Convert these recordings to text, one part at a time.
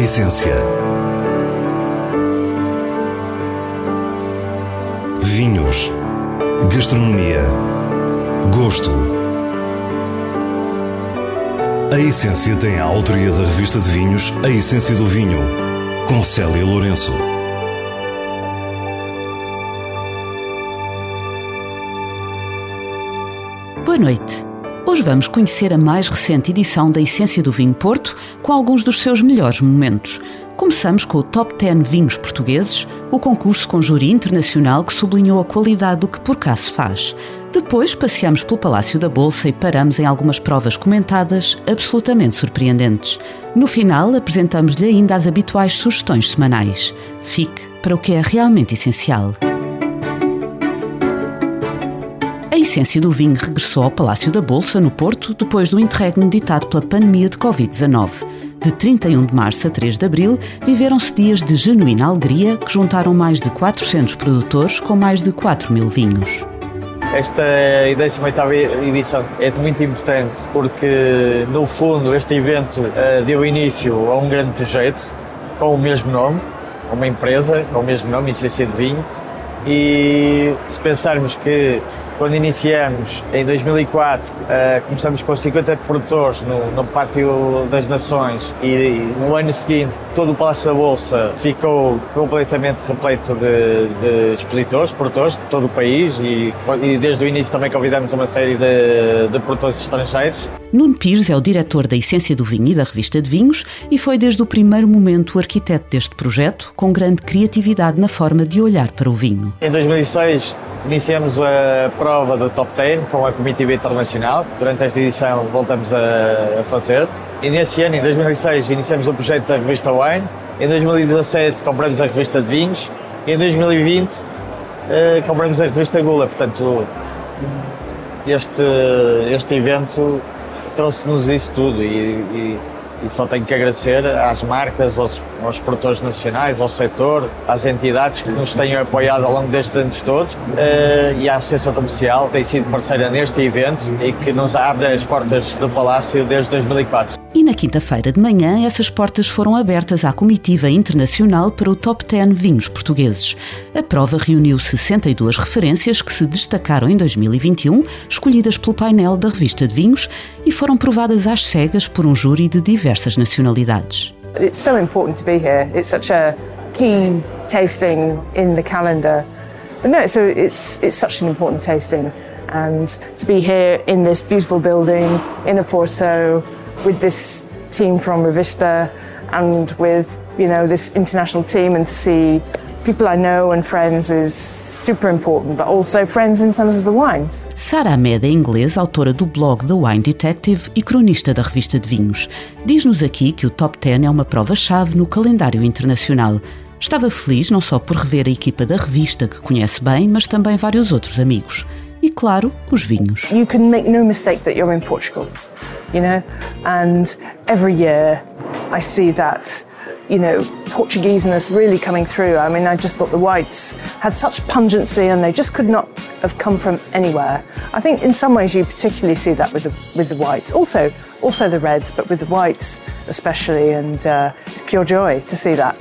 essência. Vinhos. Gastronomia. Gosto. A Essência tem a autoria da revista de vinhos A Essência do Vinho, com Célia Lourenço. Boa noite. Hoje vamos conhecer a mais recente edição da Essência do Vinho Porto, com alguns dos seus melhores momentos. Começamos com o Top 10 Vinhos Portugueses, o concurso com júri internacional que sublinhou a qualidade do que por cá se faz. Depois passeamos pelo Palácio da Bolsa e paramos em algumas provas comentadas absolutamente surpreendentes. No final, apresentamos-lhe ainda as habituais sugestões semanais. Fique para o que é realmente essencial. A essência do vinho regressou ao Palácio da Bolsa, no Porto, depois do interregno ditado pela pandemia de Covid-19. De 31 de março a 3 de abril, viveram-se dias de genuína alegria que juntaram mais de 400 produtores com mais de 4 mil vinhos. Esta 18 edição é muito importante porque, no fundo, este evento uh, deu início a um grande projeto com o mesmo nome, uma empresa com o mesmo nome, Essência de Vinho, e se pensarmos que quando iniciamos em 2004, uh, eh, começamos com 50 produtores no, no, Pátio das Nações e no ano seguinte todo o Palácio da Bolsa ficou completamente repleto de, de expositores, produtores de todo o país e, e, desde o início também convidamos uma série de, de produtores estrangeiros. Nuno Pires é o diretor da Essência do Vinho e da revista de vinhos e foi desde o primeiro momento o arquiteto deste projeto, com grande criatividade na forma de olhar para o vinho. Em 2006 Iniciamos a prova do Top 10 com a comitiva internacional. Durante esta edição voltamos a, fazer. E nesse ano, em 2006, iniciamos o projeto da revista Wine. Em 2017 compramos a revista de vinhos. E em 2020 eh, compramos a revista Gula. Portanto, este, este evento trouxe-nos isso tudo e, e e só tenho que agradecer às marcas, aos, aos produtores nacionais, ao setor, às entidades que nos têm apoiado ao longo destes anos todos uh, e à Associação Comercial tem sido parceira neste evento e que nos abre as portas do Palácio desde 2004. E na quinta-feira de manhã, essas portas foram abertas à comitiva internacional para o Top 10 Vinhos Portugueses. A prova reuniu 62 referências que se destacaram em 2021, escolhidas pelo painel da revista de vinhos e foram provadas às cegas por um júri de diversas nacionalidades. It's so important to be here. It's such a key tasting in the calendar. But no, so it's it's such an important tasting and to be here in this beautiful building in a Porto with this team from Revista and with you know this international team and to see people I know and friends is super important, but also friends in terms of the wines. Sara Ahmed é inglesa, autora do blog The Wine Detective e cronista da revista de vinhos. Diz-nos aqui que o Top 10 é uma prova-chave no calendário internacional. Estava feliz não só por rever a equipa da revista que conhece bem, mas também vários outros amigos. E claro, os vinhos. You can make no mistake that you're in Portugal. you know, and every year I see that you know, Portugueseness really coming through. I mean, I just thought the whites had such pungency and they just could not have come from anywhere. I think in some ways you particularly see that with the, with the whites. Also, also the reds, but with the whites especially, and uh, it's pure joy to see that.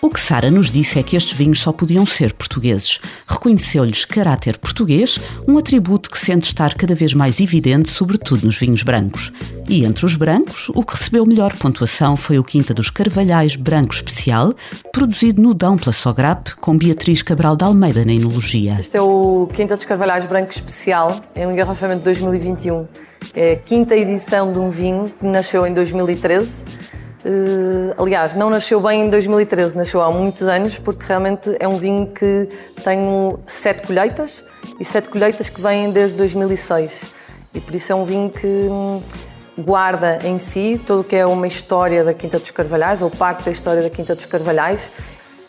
O que Sara nos disse é que estes vinhos só podiam ser portugueses. Reconheceu-lhes caráter português, um atributo que sente estar cada vez mais evidente, sobretudo nos vinhos brancos. E entre os brancos, o que recebeu melhor pontuação foi o Quinta dos Carvalhais Branco Especial, produzido no Dão pela Sograp, com Beatriz Cabral de Almeida na enologia. Este é o Quinta dos Carvalhais Branco Especial, é um engarrafamento de 2021. É a quinta edição de um vinho que nasceu em 2013 Uh, aliás, não nasceu bem em 2013, nasceu há muitos anos, porque realmente é um vinho que tem sete colheitas e sete colheitas que vêm desde 2006. E por isso é um vinho que hum, guarda em si tudo o que é uma história da Quinta dos Carvalhais, ou parte da história da Quinta dos Carvalhais,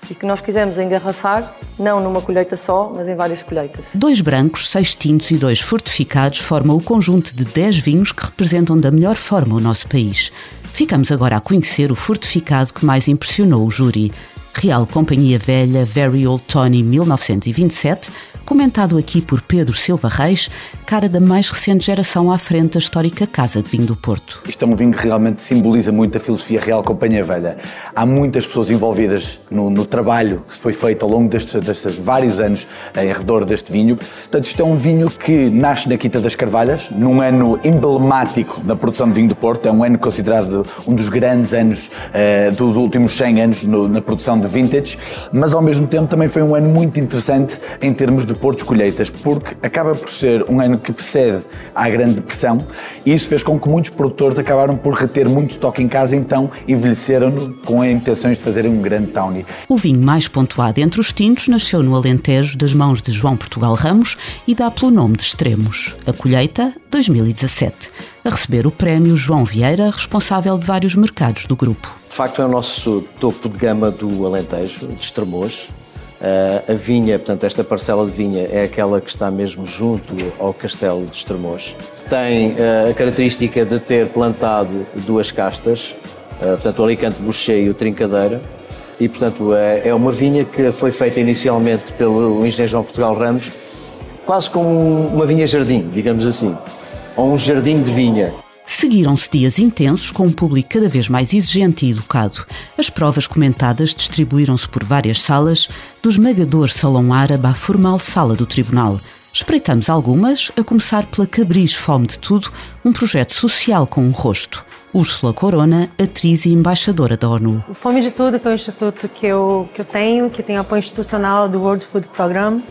e que nós quisemos engarrafar, não numa colheita só, mas em várias colheitas. Dois brancos, seis tintos e dois fortificados formam o conjunto de dez vinhos que representam da melhor forma o nosso país. Ficamos agora a conhecer o fortificado que mais impressionou o júri. Real Companhia Velha Very Old Tony 1927, comentado aqui por Pedro Silva Reis, cara da mais recente geração à frente da histórica Casa de Vinho do Porto. Isto é um vinho que realmente simboliza muito a filosofia Real Companhia Velha. Há muitas pessoas envolvidas no, no trabalho que foi feito ao longo destes, destes vários anos em redor deste vinho. Portanto, isto é um vinho que nasce na Quinta das Carvalhas, num ano emblemático da produção de vinho do Porto. É um ano considerado um dos grandes anos uh, dos últimos 100 anos no, na produção de vintage, mas ao mesmo tempo também foi um ano muito interessante em termos de portos colheitas, porque acaba por ser um ano que precede à Grande Depressão e isso fez com que muitos produtores acabaram por reter muito estoque em casa, então envelheceram-no com a intenções de fazerem um grande tawny. O vinho mais pontuado entre os tintos nasceu no Alentejo das mãos de João Portugal Ramos e dá pelo nome de Extremos. A colheita, 2017. A receber o prémio João Vieira, responsável de vários mercados do grupo. De facto, é o nosso topo de gama do Alentejo, de Estremoz. Uh, a vinha, portanto, esta parcela de vinha é aquela que está mesmo junto ao Castelo de Estremoz. Tem uh, a característica de ter plantado duas castas, uh, portanto, o Alicante Boucher e o Trincadeira. E, portanto, é, é uma vinha que foi feita inicialmente pelo engenheiro João Portugal Ramos, quase como uma vinha-jardim, digamos assim, ou um jardim de vinha. Seguiram-se dias intensos com um público cada vez mais exigente e educado. As provas comentadas distribuíram-se por várias salas, do esmagador Salão Árabe à formal Sala do Tribunal. Espreitamos algumas, a começar pela Cabris Fome de Tudo, um projeto social com um rosto. Úrsula Corona, atriz e embaixadora da ONU. O Fome de Tudo, que é o instituto que eu, que eu tenho, que tem apoio institucional do World Food Program,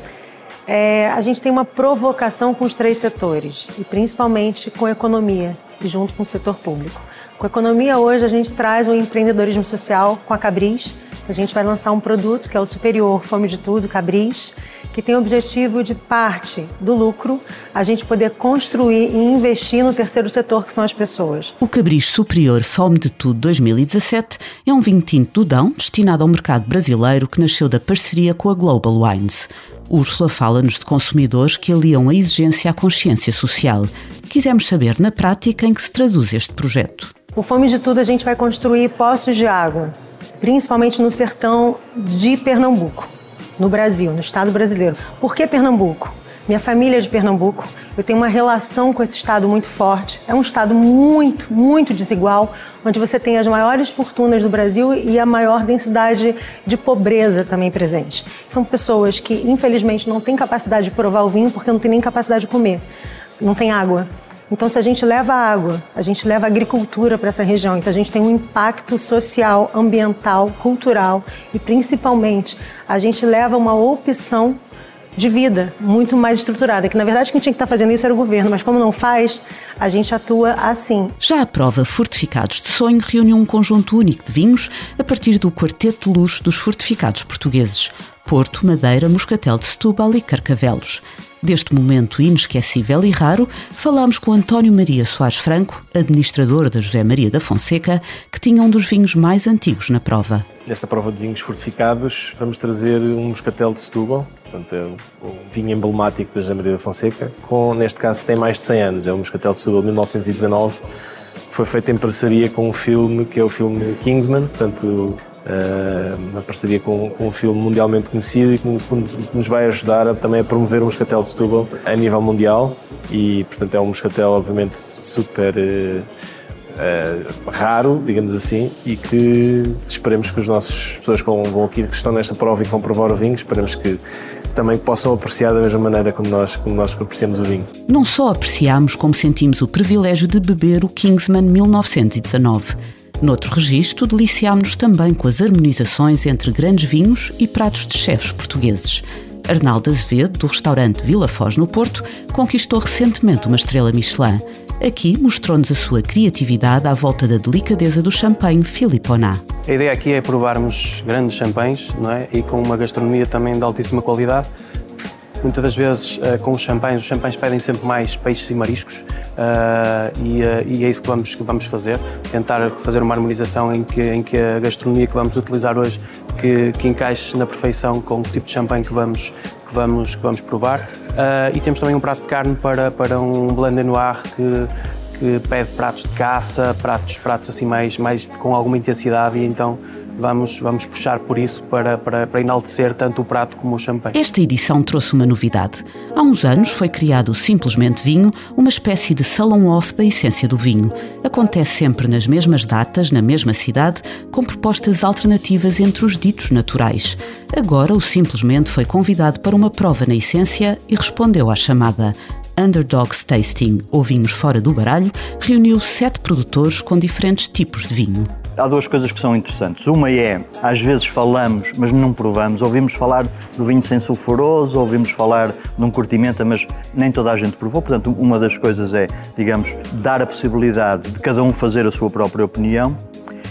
é, a gente tem uma provocação com os três setores, e principalmente com a economia junto com o setor público. Com a economia hoje a gente traz o empreendedorismo social com a Cabris. A gente vai lançar um produto que é o Superior Fome de Tudo Cabris, que tem o objetivo de parte do lucro a gente poder construir e investir no terceiro setor, que são as pessoas. O Cabris Superior Fome de Tudo 2017 é um vinho tinto do Dão destinado ao mercado brasileiro que nasceu da parceria com a Global Wines. Úrsula fala-nos de consumidores que aliam a exigência à consciência social. Quisemos saber, na prática, em que se traduz este projeto. O Fome de Tudo a gente vai construir poços de água, principalmente no sertão de Pernambuco, no Brasil, no estado brasileiro. Por que Pernambuco? Minha família é de Pernambuco, eu tenho uma relação com esse estado muito forte. É um estado muito, muito desigual, onde você tem as maiores fortunas do Brasil e a maior densidade de pobreza também presente. São pessoas que, infelizmente, não têm capacidade de provar o vinho porque não têm nem capacidade de comer, não tem água. Então, se a gente leva água, a gente leva agricultura para essa região, então a gente tem um impacto social, ambiental, cultural e principalmente a gente leva uma opção de vida muito mais estruturada. Que na verdade quem tinha que estar fazendo isso era o governo, mas como não faz, a gente atua assim. Já a prova Fortificados de Sonho reúne um conjunto único de vinhos a partir do quarteto de luxo dos fortificados portugueses: Porto, Madeira, Moscatel de Setúbal e Carcavelos. Deste momento inesquecível e raro, falámos com António Maria Soares Franco, administrador da José Maria da Fonseca, que tinha um dos vinhos mais antigos na prova. Nesta prova de vinhos fortificados, vamos trazer um Moscatel de Setúbal, portanto, é um vinho emblemático da José Maria da Fonseca, com, neste caso, tem mais de 100 anos. É o Moscatel de Setúbal de 1919, foi feito em parceria com um filme que é o filme Kingsman, portanto, uma parceria com, com, um filme mundialmente conhecido e que no fundo nos vai ajudar a, também a promover o Moscatel de Setúbal a nível mundial e portanto é um Moscatel obviamente super uh, raro, digamos assim, e que esperemos que as nossas pessoas que vão aqui, que estão nesta prova e que vão provar o vinho, esperemos que também possam apreciar da mesma maneira como nós, como nós apreciamos o vinho. Não só apreciamos, como sentimos o privilégio de beber o Kingsman 1919 Noutro registro, deliciámos-nos também com as harmonizações entre grandes vinhos e pratos de chefes portugueses. Arnaldo Azevedo, do restaurante Vila Foz, no Porto, conquistou recentemente uma estrela Michelin. Aqui mostrou-nos a sua criatividade à volta da delicadeza do champanhe Filiponá. A ideia aqui é provarmos grandes champanhes não é? e com uma gastronomia também de altíssima qualidade. Muitas das vezes, uh, com os champanhes, os champanhes pedem sempre mais peixes e mariscos uh, e, uh, e, é isso que vamos, que vamos fazer. Tentar fazer uma harmonização em que, em que a gastronomia que vamos utilizar hoje que, que encaixe na perfeição com o tipo de champanhe que vamos, que vamos, que vamos provar. e temos também um prato de carne para, para um blend noir que, que pede pratos de caça, pratos, pratos assim mais, mais com alguma intensidade e então vamos, vamos puxar por isso para, para, para enaltecer tanto o prato como o champanhe. Esta edição trouxe uma novidade. Há uns anos foi criado Simplesmente Vinho, uma espécie de salão-off da essência do vinho. Acontece sempre nas mesmas datas, na mesma cidade, com propostas alternativas entre os ditos naturais. Agora o Simplesmente foi convidado para uma prova na essência e respondeu à chamada. Underdogs Tasting, ou vinhos fora do baralho, reuniu sete produtores com diferentes tipos de vinho. Há duas coisas que são interessantes. Uma é, às vezes falamos, mas não provamos. Ouvimos falar do vinho sem sulfuroso, ouvimos falar de um curtimento, mas nem toda a gente provou. Portanto, uma das coisas é, digamos, dar a possibilidade de cada um fazer a sua própria opinião.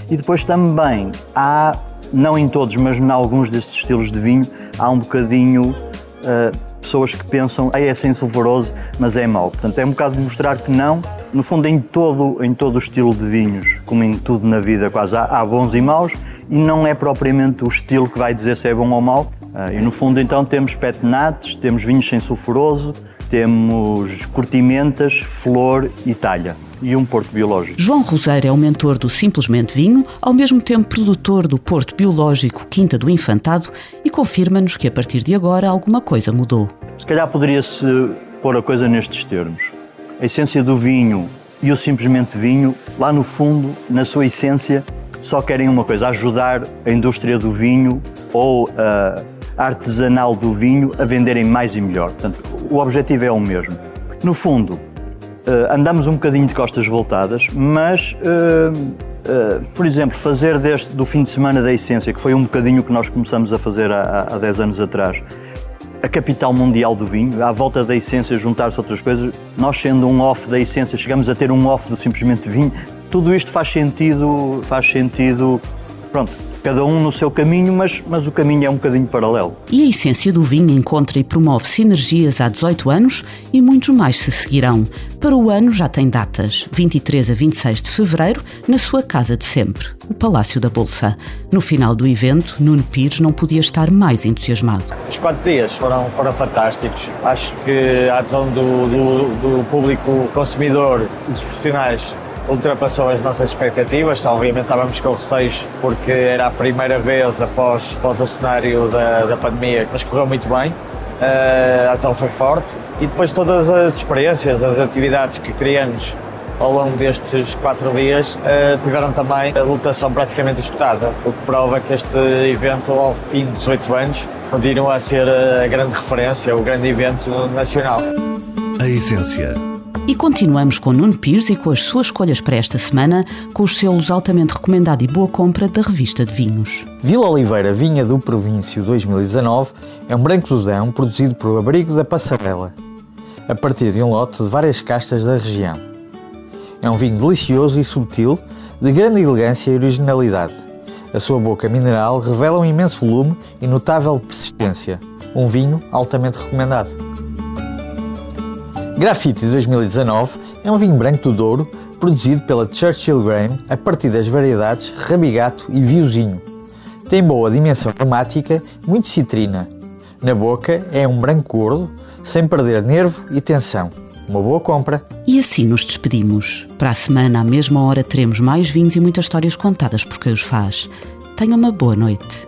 E depois também há, não em todos, mas em alguns destes estilos de vinho, há um bocadinho uh, pessoas que pensam, ah, é sem sulfuroso, mas é mau. Portanto, é um bocado mostrar que não, no fundo, em todo, em todo o estilo de vinhos, como em tudo na vida, quase há, há bons e maus, e não é propriamente o estilo que vai dizer se é bom ou mau. Uh, e no fundo, então, temos petnates, temos vinhos sem sulfuroso, temos curtimentas, flor e talha e um porto biológico. João Roseiro é o mentor do Simplesmente Vinho, ao mesmo tempo produtor do Porto Biológico Quinta do Infantado e confirma-nos que a partir de agora alguma coisa mudou. Se calhar poderia-se pôr a coisa nestes termos. A essência do vinho e o Simplesmente Vinho, lá no fundo, na sua essência, só querem uma coisa: ajudar a indústria do vinho ou a artesanal do vinho a venderem mais e melhor. Portanto, o objetivo é o mesmo. No fundo, Uh, andamos um bocadinho de costas voltadas, mas, uh, uh, por exemplo, fazer deste, do fim de semana da Essência, que foi um bocadinho que nós começamos a fazer há, há 10 anos atrás, a capital mundial do vinho, à volta da Essência juntar-se outras coisas, nós sendo um off da Essência, chegamos a ter um off do simplesmente vinho, tudo isto faz sentido, faz sentido, pronto, cada um no seu caminho, mas, mas o caminho é um bocadinho paralelo. E a essência do vinho encontra e promove sinergias há 18 anos e muitos mais se seguirão. Para o ano já tem datas, 23 a 26 de fevereiro, na sua casa de sempre, o Palácio da Bolsa. No final do evento, Nuno Pires não podia estar mais entusiasmado. Os quatro dias foram, foram fantásticos. Acho que a adesão do, do, do público consumidor, dos profissionais, ultrapassou as nossas expectativas. Obviamente estávamos com receios porque era a primeira vez após, após o cenário da, da pandemia, mas correu muito bem. Uh, a adesão foi forte e depois todas as experiências, as atividades que criamos ao longo destes quatro dias uh, tiveram também a lotação praticamente esgotada, o que prova que este evento, ao fim de 18 anos, continua a ser a grande referência, o grande evento nacional. A essência e continuamos com Nuno Pires e com as suas escolhas para esta semana, com os selos altamente recomendado e boa compra da revista de vinhos. Vila Oliveira Vinha do Província 2019 é um branco Zudão produzido por Abrigo da Passarela, a partir de um lote de várias castas da região. É um vinho delicioso e subtil, de grande elegância e originalidade. A sua boca mineral revela um imenso volume e notável persistência. Um vinho altamente recomendado. Graffiti 2019 é um vinho branco do Douro produzido pela Churchill Grain a partir das variedades Rabigato e Viozinho. Tem boa dimensão aromática, muito citrina. Na boca é um branco gordo, sem perder nervo e tensão. Uma boa compra. E assim nos despedimos. Para a semana, à mesma hora, teremos mais vinhos e muitas histórias contadas por quem os faz. Tenha uma boa noite.